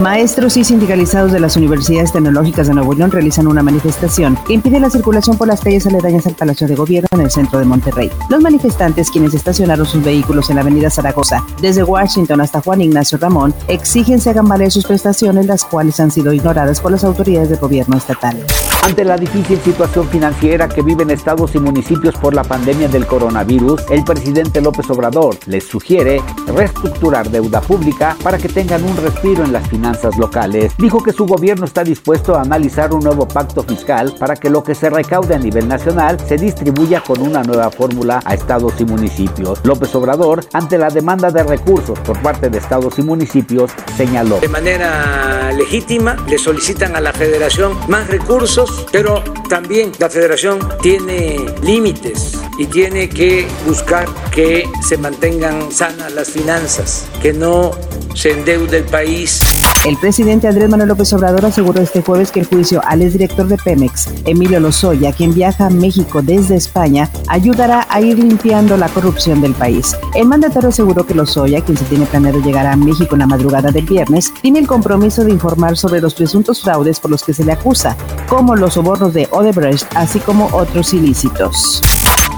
Maestros y sindicalizados de las universidades tecnológicas de Nuevo León realizan una manifestación que impide la circulación por las calles aledañas al Palacio de Gobierno en el centro de Monterrey. Los manifestantes, quienes estacionaron sus vehículos en la avenida Zaragoza, desde Washington hasta Juan Ignacio Ramón, exigen se hagan valer sus prestaciones, las cuales han sido ignoradas por las autoridades del gobierno estatal. Ante la difícil situación financiera que viven estados y municipios por la pandemia del coronavirus, el presidente López Obrador les sugiere reestructurar deuda pública para que tengan un respiro en las finanzas finanzas locales, dijo que su gobierno está dispuesto a analizar un nuevo pacto fiscal para que lo que se recaude a nivel nacional se distribuya con una nueva fórmula a estados y municipios. López Obrador, ante la demanda de recursos por parte de estados y municipios, señaló. De manera legítima le solicitan a la federación más recursos, pero también la federación tiene límites y tiene que buscar que se mantengan sanas las finanzas, que no se endeude el país. El presidente Andrés Manuel López Obrador aseguró este jueves que el juicio al exdirector de Pemex, Emilio Lozoya, quien viaja a México desde España, ayudará a ir limpiando la corrupción del país. El mandatario aseguró que Lozoya, quien se tiene planeado llegar a México en la madrugada del viernes, tiene el compromiso de informar sobre los presuntos fraudes por los que se le acusa, como los sobornos de Odebrecht, así como otros ilícitos.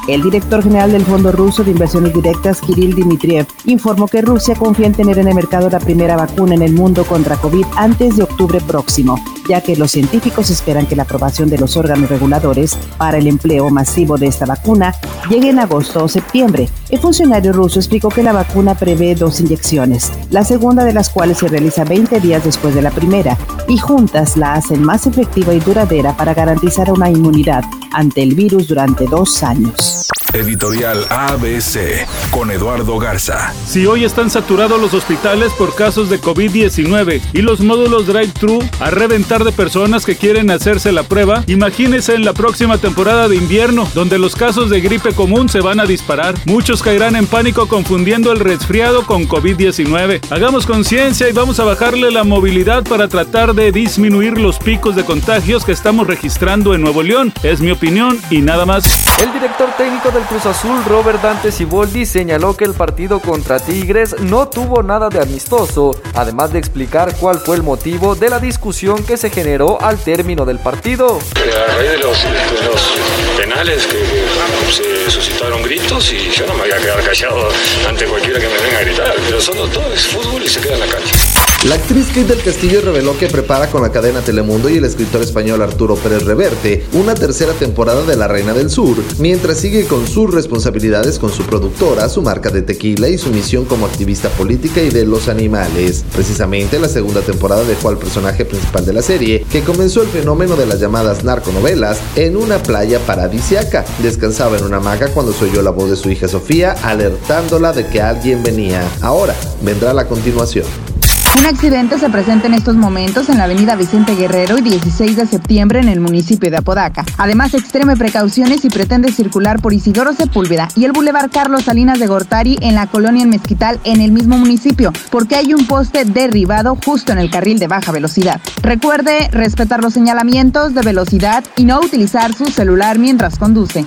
El director general del Fondo Ruso de Inversiones Directas, Kirill Dmitriev, informó que Rusia confía en tener en el mercado la primera vacuna en el mundo contra COVID antes de octubre próximo, ya que los científicos esperan que la aprobación de los órganos reguladores para el empleo masivo de esta vacuna llegue en agosto o septiembre. El funcionario ruso explicó que la vacuna prevé dos inyecciones, la segunda de las cuales se realiza 20 días después de la primera, y juntas la hacen más efectiva y duradera para garantizar una inmunidad ante el virus durante dos años. Editorial ABC con Eduardo Garza. Si hoy están saturados los hospitales por casos de COVID-19 y los módulos drive-thru a reventar de personas que quieren hacerse la prueba, imagínense en la próxima temporada de invierno, donde los casos de gripe común se van a disparar. Muchos caerán en pánico confundiendo el resfriado con COVID-19. Hagamos conciencia y vamos a bajarle la movilidad para tratar de disminuir los picos de contagios que estamos registrando en Nuevo León. Es mi opinión y nada más. El director técnico del Cruz Azul, Robert Dante Siboldi, señaló que el partido contra Tigres no tuvo nada de amistoso, además de explicar cuál fue el motivo de la discusión que se generó al término del partido. A raíz de los, penales que, se suscitaron gritos y yo no me voy a quedar callado ante cualquiera que me venga a gritar, pero son todo es fútbol y se queda en la calle. La actriz Kate del Castillo reveló que prepara con la cadena Telemundo y el escritor español Arturo Pérez Reverte una tercera temporada de La Reina del Sur, mientras sigue con sus responsabilidades con su productora, su marca de tequila y su misión como activista política y de los animales. Precisamente la segunda temporada dejó al personaje principal de la serie, que comenzó el fenómeno de las llamadas narconovelas, en una playa paradisiaca. Descansaba en una hamaca cuando se oyó la voz de su hija Sofía alertándola de que alguien venía. Ahora vendrá la continuación. Un accidente se presenta en estos momentos en la avenida Vicente Guerrero y 16 de septiembre en el municipio de Apodaca. Además, extreme precauciones y pretende circular por Isidoro Sepúlveda y el Boulevard Carlos Salinas de Gortari en la colonia en Mezquital en el mismo municipio, porque hay un poste derribado justo en el carril de baja velocidad. Recuerde respetar los señalamientos de velocidad y no utilizar su celular mientras conduce.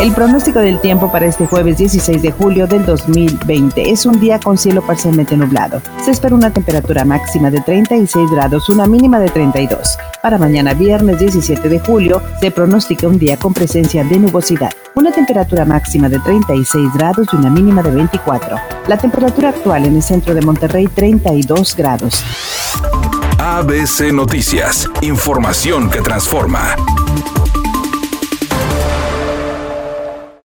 El pronóstico del tiempo para este jueves 16 de julio del 2020 es un día con cielo parcialmente nublado. Se espera una temperatura máxima de 36 grados, una mínima de 32. Para mañana viernes 17 de julio se pronostica un día con presencia de nubosidad, una temperatura máxima de 36 grados y una mínima de 24. La temperatura actual en el centro de Monterrey 32 grados. ABC Noticias, información que transforma.